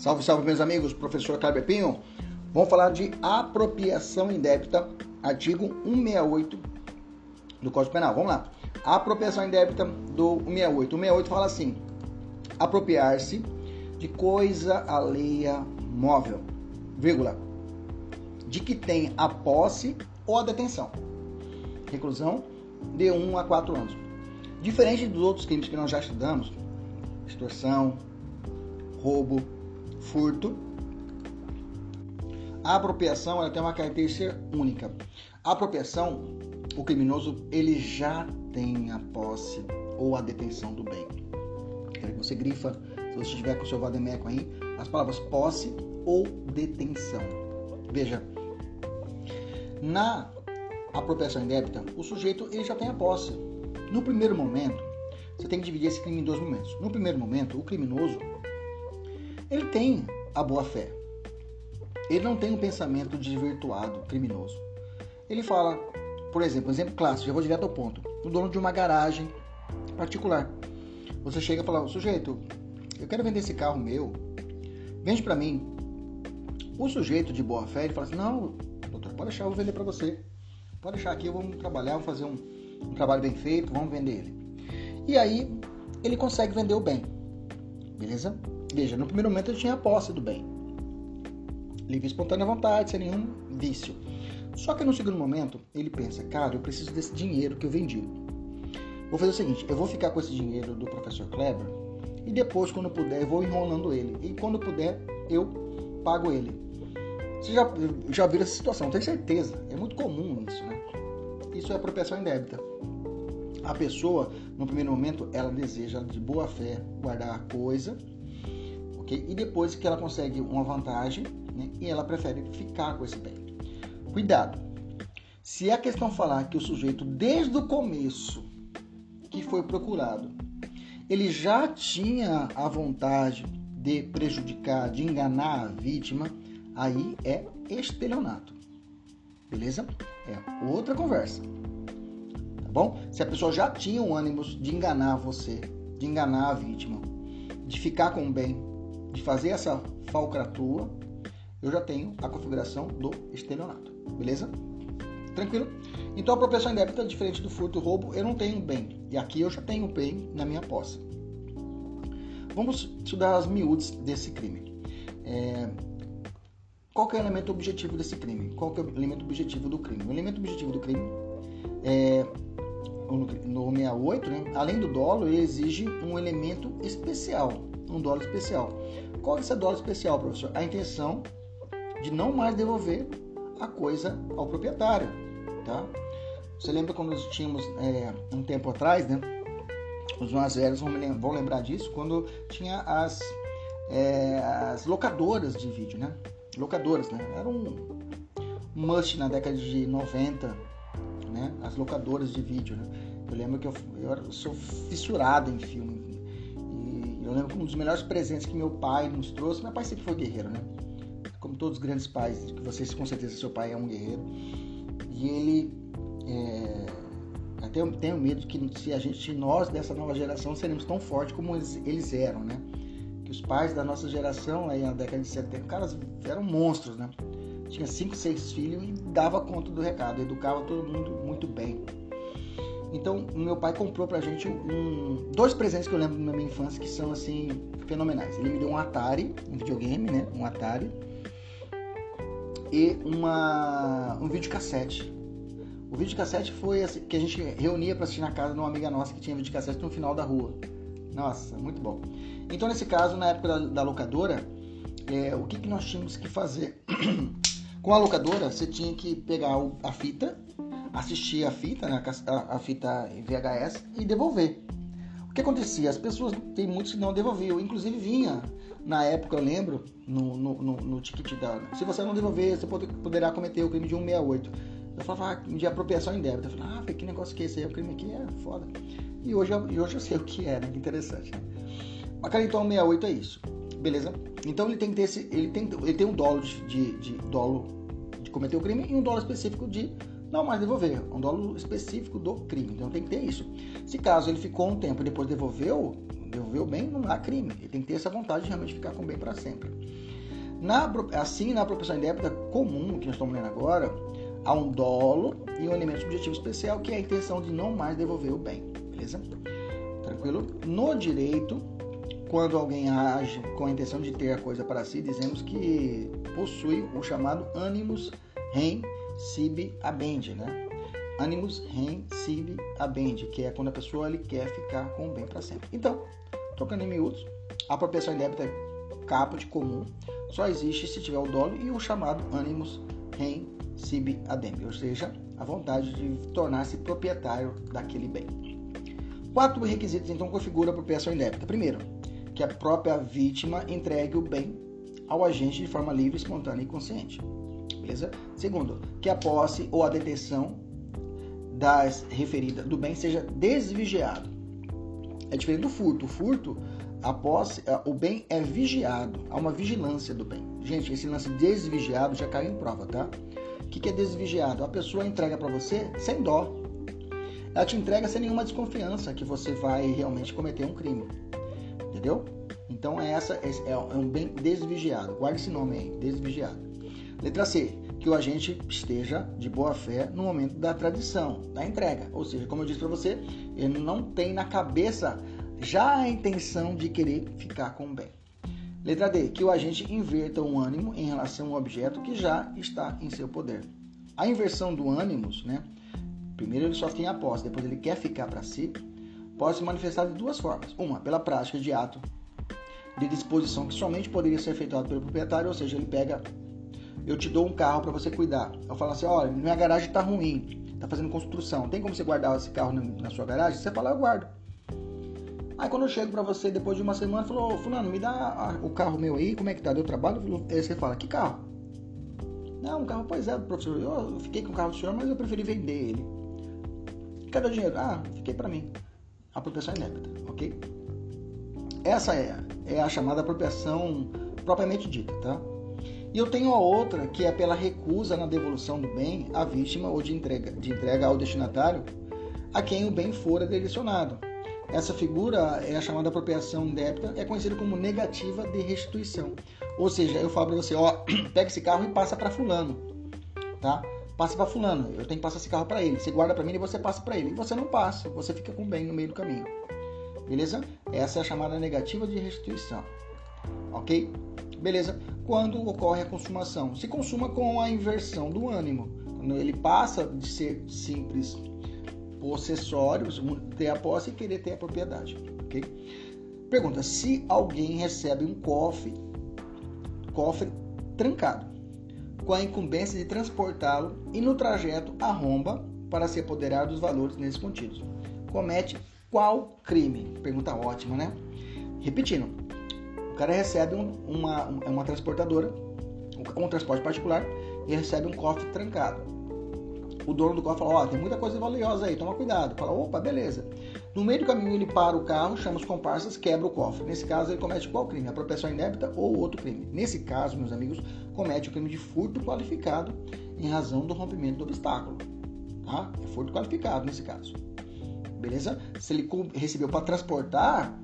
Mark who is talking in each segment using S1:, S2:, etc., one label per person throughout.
S1: Salve, salve, meus amigos, professor Kleber Pinho. Vamos falar de apropriação indébita, artigo 168 do Código Penal. Vamos lá. apropriação indébita do 168. O 168 fala assim: apropriar-se de coisa alheia móvel, vírgula, de que tem a posse ou a detenção. Reclusão de 1 a 4 anos. Diferente dos outros crimes que nós já estudamos, extorsão, roubo, furto. A apropriação ela tem uma característica única. A apropriação, o criminoso ele já tem a posse ou a detenção do bem. Você grifa, se você estiver com o seu vademeco aí, as palavras posse ou detenção. Veja, na apropriação indébita, o sujeito ele já tem a posse. No primeiro momento, você tem que dividir esse crime em dois momentos. No primeiro momento, o criminoso ele tem a boa fé. Ele não tem um pensamento desvirtuado, criminoso. Ele fala, por exemplo, exemplo clássico, já vou direto ao ponto. O dono de uma garagem particular. Você chega e fala, sujeito, eu quero vender esse carro meu, vende para mim. O sujeito de boa fé, ele fala assim, não, doutor, pode deixar, eu vou vender para você. Pode deixar aqui, vamos trabalhar, vamos fazer um, um trabalho bem feito, vamos vender ele. E aí, ele consegue vender o bem. Beleza? Veja, no primeiro momento ele tinha a posse do bem. Livre espontânea vontade, sem nenhum vício. Só que no segundo momento, ele pensa, cara, eu preciso desse dinheiro que eu vendi. Vou fazer o seguinte, eu vou ficar com esse dinheiro do professor Kleber e depois, quando puder, eu vou enrolando ele. E quando puder, eu pago ele. Você já, já viu essa situação, tenho certeza. É muito comum isso, né? Isso é apropriação indébita. A pessoa, no primeiro momento, ela deseja de boa fé guardar a coisa e depois que ela consegue uma vantagem, né, e ela prefere ficar com esse bem. Cuidado! Se a questão falar que o sujeito, desde o começo que foi procurado, ele já tinha a vontade de prejudicar, de enganar a vítima, aí é estelionato. Beleza? É outra conversa. Tá bom? Se a pessoa já tinha o ânimo de enganar você, de enganar a vítima, de ficar com o bem, de fazer essa falcatrua, eu já tenho a configuração do estelionato. Beleza? Tranquilo? Então a apropriação indébita, diferente do furto e roubo, eu não tenho bem. E aqui eu já tenho bem na minha posse. Vamos estudar as miúdes desse crime. É... Qual é o elemento objetivo desse crime? Qual é o elemento objetivo do crime? O elemento objetivo do crime é no 68, né? além do dolo, ele exige um elemento especial, um dolo especial. Qual é esse dolo especial, professor? A intenção de não mais devolver a coisa ao proprietário, tá? Você lembra quando nós tínhamos é, um tempo atrás, né? Os mais velhos vão lembrar disso, quando tinha as, é, as locadoras de vídeo, né? Locadoras, né? Era um must na década de 90, né? As locadoras de vídeo, né? Eu lembro que eu, eu sou fissurado em filme. Um dos melhores presentes que meu pai nos trouxe, meu pai sempre foi guerreiro, né? Como todos os grandes pais, que vocês com certeza seu pai é um guerreiro. E ele é, até eu tenho medo que se a gente, nós dessa nova geração, seremos tão fortes como eles, eles eram, né? Que os pais da nossa geração, aí na década de 70, caras eram monstros, né? Tinha cinco, seis filhos e dava conta do recado, educava todo mundo muito bem. Então, meu pai comprou pra gente um, dois presentes que eu lembro na minha infância que são assim fenomenais. Ele me deu um Atari, um videogame, né? Um Atari e uma um videocassete. O videocassete foi assim, que a gente reunia para assistir na casa de uma amiga nossa que tinha videocassete no final da rua. Nossa, muito bom. Então, nesse caso, na época da, da locadora, é, o que, que nós tínhamos que fazer? Com a locadora, você tinha que pegar a fita assistir a fita, né, a, a fita VHS e devolver. O que acontecia? As pessoas, tem muitos que não devolviam, inclusive vinha, na época eu lembro, no, no, no, no ticket da. Se você não devolver, você pode, poderá cometer o crime de 168. Eu falava ah, de apropriação indébita. Eu falava, ah, que negócio que é esse aí? O crime aqui é foda. E hoje, e hoje eu sei o que é, né? Que interessante. Bacana, então 168 é isso. Beleza? Então ele tem que ter esse. Ele tem, ele tem um dolo de, de, de dolo de cometer o crime e um dolo específico de não mais devolver, um dolo específico do crime. Então tem que ter isso. Se caso ele ficou um tempo e depois devolveu, devolveu bem, não há crime. Ele tem que ter essa vontade de realmente ficar com o bem para sempre. Na, assim, na apropriação indébita comum, que nós estamos lendo agora, há um dolo e um elemento subjetivo especial, que é a intenção de não mais devolver o bem. Beleza? Tranquilo? No direito, quando alguém age com a intenção de ter a coisa para si, dizemos que possui o chamado animus rem sibi abendi, né? Animus rem sibi abendi, que é quando a pessoa ele quer ficar com o bem para sempre. Então, trocando em miúdos, a apropriação indébita é caput comum só existe se tiver o dolo e o chamado animus rem sibi adendi, ou seja, a vontade de tornar-se proprietário daquele bem. Quatro requisitos então configuram a apropriação indébita. Primeiro, que a própria vítima entregue o bem ao agente de forma livre, espontânea e consciente. Beleza? Segundo, que a posse ou a detenção das referidas do bem seja desvigiado. É diferente do furto. O furto, a posse, o bem é vigiado. Há uma vigilância do bem. Gente, esse lance desvigiado já caiu em prova, tá? O que é desvigiado? A pessoa entrega para você sem dó, ela te entrega sem nenhuma desconfiança que você vai realmente cometer um crime. Entendeu? Então é essa é, é um bem desvigiado. Guarde esse nome aí, desvigiado. Letra C, que o agente esteja de boa fé no momento da tradição, da entrega. Ou seja, como eu disse para você, ele não tem na cabeça já a intenção de querer ficar com o bem. Letra D, que o agente inverta o ânimo em relação ao objeto que já está em seu poder. A inversão do ânimo, né, Primeiro ele só tem a posse, depois ele quer ficar para si, pode se manifestar de duas formas. Uma, pela prática de ato de disposição que somente poderia ser efetuado pelo proprietário, ou seja, ele pega, eu te dou um carro para você cuidar. Eu falo assim, olha, minha garagem está ruim, está fazendo construção, tem como você guardar esse carro na sua garagem? Você fala, eu guardo. Aí quando eu chego para você depois de uma semana, falou, fulano, me dá o carro meu aí, como é que tá? Deu trabalho? Aí você fala, que carro? Não, um carro, pois é, professor, eu fiquei com o carro do senhor, mas eu preferi vender ele. Cadê o dinheiro? Ah, fiquei para mim. Apropriação inébita, ok? Essa é, é a chamada apropriação propriamente dita, tá? E eu tenho a outra que é pela recusa na devolução do bem à vítima ou de entrega, de entrega ao destinatário a quem o bem fora direcionado. Essa figura é a chamada apropriação débita, é conhecida como negativa de restituição. Ou seja, eu falo para você, ó, pega esse carro e passa para fulano, tá? passa para fulano, eu tenho que passar esse carro para ele. Você guarda para mim e você passa para ele. E você não passa, você fica com bem no meio do caminho. Beleza? Essa é a chamada negativa de restituição. Ok? Beleza? Quando ocorre a consumação? Se consuma com a inversão do ânimo. Quando ele passa de ser simples possessório, ter a posse e querer ter a propriedade. Ok? Pergunta: se alguém recebe um cofre, cofre trancado, com a incumbência de transportá-lo e no trajeto arromba para se apoderar dos valores neles contidos. Comete qual crime? Pergunta ótima, né? Repetindo, cara recebe um, uma, uma transportadora, um transporte particular, e recebe um cofre trancado o dono do carro fala, ó, oh, tem muita coisa valiosa aí, toma cuidado. Fala, opa, beleza. No meio do caminho ele para o carro, chama os comparsas, quebra o cofre. Nesse caso ele comete qual crime? Apropriação inébita ou outro crime? Nesse caso, meus amigos, comete o crime de furto qualificado em razão do rompimento do obstáculo. Tá? É furto qualificado nesse caso. Beleza? Se ele recebeu para transportar,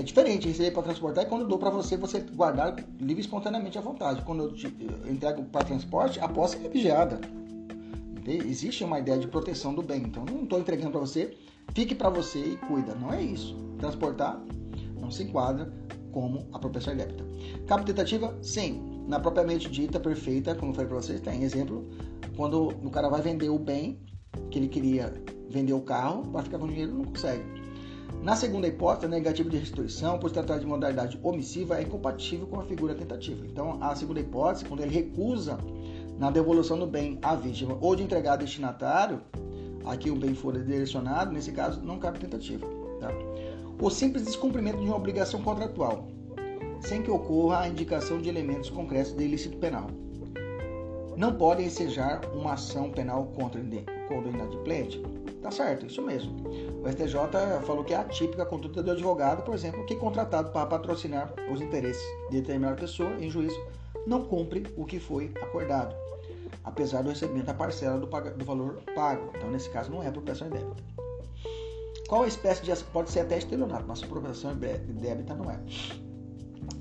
S1: é diferente. Receber para transportar é quando eu dou para você, você guardar livre e espontaneamente à vontade. Quando eu, te, eu entrego para transporte, a posse é vigiada. Existe uma ideia de proteção do bem. Então, não estou entregando para você, fique para você e cuida. Não é isso. Transportar não se enquadra como apropriação ilícita. Capa tentativa, sim. Na propriamente dita, perfeita, como eu falei para vocês, tem exemplo, quando o cara vai vender o bem, que ele queria vender o carro, para ficar com dinheiro, não consegue. Na segunda hipótese, a negativa de restituição, por se tratar de modalidade omissiva, é incompatível com a figura tentativa. Então, a segunda hipótese, quando ele recusa na devolução do bem à vítima ou de entregar ao destinatário, aqui o bem for direcionado, nesse caso não cabe tentativa. Tá? O simples descumprimento de uma obrigação contratual, sem que ocorra a indicação de elementos concretos de ilícito penal. Não pode ensejar uma ação penal contra o inadimplente? Tá certo, isso mesmo. O STJ falou que é atípica a conduta do advogado, por exemplo, que é contratado para patrocinar os interesses de determinada pessoa em juízo não cumpre o que foi acordado apesar do recebimento da parcela do, do valor pago. Então, nesse caso, não é apropriação indébita. Qual a espécie de ação? Pode ser até estelionato, mas apropriação débita não é.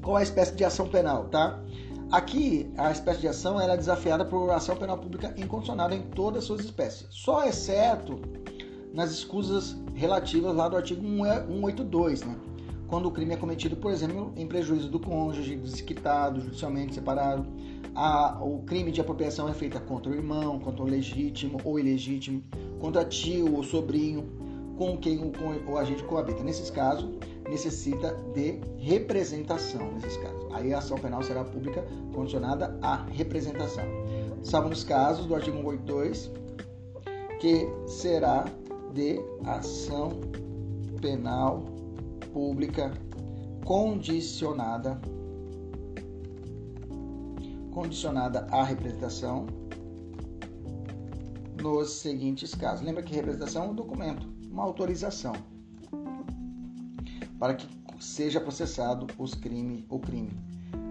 S1: Qual a espécie de ação penal, tá? Aqui, a espécie de ação é desafiada por ação penal pública incondicionada em todas as suas espécies, só exceto nas escusas relativas lá do artigo 182, né? quando o crime é cometido, por exemplo, em prejuízo do cônjuge, desquitado, judicialmente separado. A, o crime de apropriação é feito contra o irmão, contra o legítimo ou ilegítimo, contra tio ou sobrinho, com quem o, com, o agente coabita. Nesses casos, necessita de representação. Nesses casos, aí a ação penal será pública condicionada à representação. Salvo nos casos do artigo 182, que será de ação penal pública condicionada condicionada à representação nos seguintes casos. Lembra que representação é um documento, uma autorização para que seja processado os crime, o crime.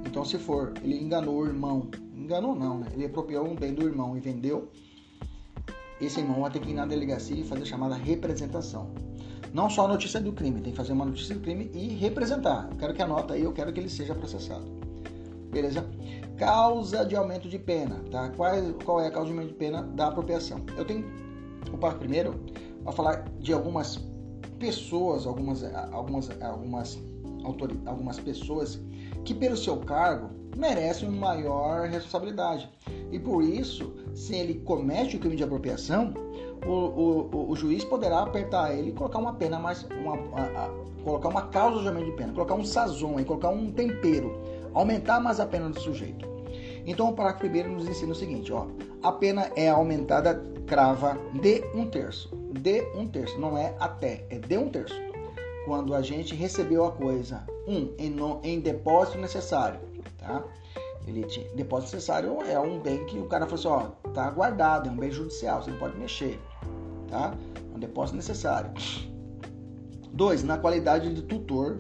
S1: Então, se for, ele enganou o irmão, enganou não, né? Ele apropriou um bem do irmão e vendeu, esse irmão vai ter que ir na delegacia e fazer a chamada representação. Não só a notícia do crime, tem que fazer uma notícia do crime e representar. Eu quero que anota aí, eu quero que ele seja processado. Beleza? Causa de aumento de pena, tá? Qual é, qual é a causa de aumento de pena da apropriação? Eu tenho o passo primeiro vai falar de algumas pessoas, algumas algumas algumas algumas pessoas que pelo seu cargo merecem uma maior responsabilidade. E por isso, se ele comete o crime de apropriação, o, o, o, juiz poderá apertar ele e colocar uma pena mais. Uma, a, a, colocar uma causa de aumento de pena, colocar um sazon, colocar um tempero, aumentar mais a pena do sujeito. Então o parágrafo primeiro nos ensina o seguinte: ó, a pena é aumentada, crava de um terço. De um terço, não é até, é de um terço. Quando a gente recebeu a coisa, um, em, no, em depósito necessário, tá? Ele tinha, depósito necessário é um bem que o cara falou assim, ó, tá guardado, é um bem judicial, você não pode mexer, tá? É um depósito necessário. Dois, na qualidade de tutor,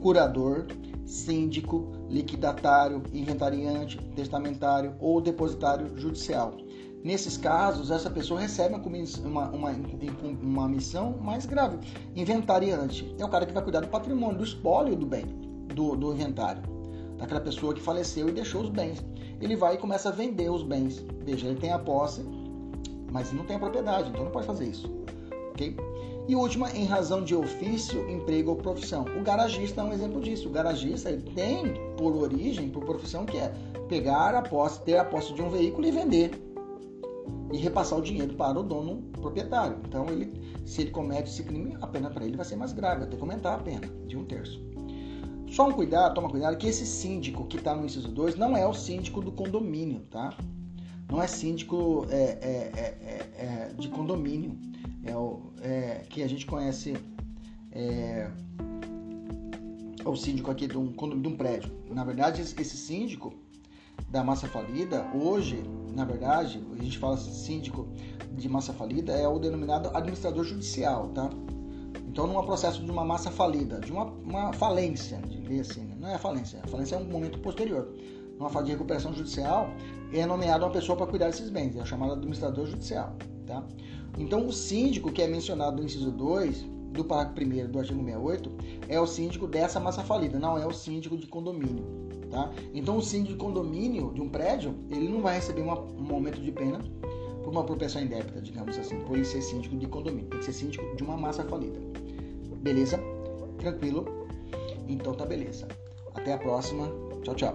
S1: curador, síndico, liquidatário, inventariante, testamentário ou depositário judicial. Nesses casos, essa pessoa recebe uma, uma, uma, missão mais grave. Inventariante é o cara que vai cuidar do patrimônio, do espólio do bem, do, do inventário daquela pessoa que faleceu e deixou os bens. Ele vai e começa a vender os bens. Veja, ele tem a posse, mas não tem a propriedade, então não pode fazer isso. Ok? E última, em razão de ofício, emprego ou profissão. O garagista é um exemplo disso. O garagista ele tem por origem, por profissão, que é pegar a posse, ter a posse de um veículo e vender. E repassar o dinheiro para o dono proprietário. Então, ele, se ele comete esse crime, a pena para ele vai ser mais grave, que aumentar a pena de um terço. Só um cuidado, toma cuidado, que esse síndico que está no inciso 2 não é o síndico do condomínio, tá? Não é síndico é, é, é, é de condomínio, é o é, que a gente conhece é, o síndico aqui de um, de um prédio. Na verdade, esse síndico da massa falida, hoje, na verdade, a gente fala síndico de massa falida, é o denominado administrador judicial, tá? Então, num processo de uma massa falida, de uma, uma falência, de assim, né? não é falência, a falência é um momento posterior. Numa fase de recuperação judicial, é nomeada uma pessoa para cuidar desses bens, é chamado administrador judicial. Tá? Então, o síndico que é mencionado no inciso 2 do parágrafo 1 do artigo 68 é o síndico dessa massa falida, não é o síndico de condomínio. Tá? Então, o síndico de condomínio de um prédio, ele não vai receber uma, um aumento de pena por uma apropriação indébita, digamos assim, por ele ser síndico de condomínio. Tem que ser síndico de uma massa falida. Beleza? Tranquilo? Então tá beleza. Até a próxima. Tchau, tchau.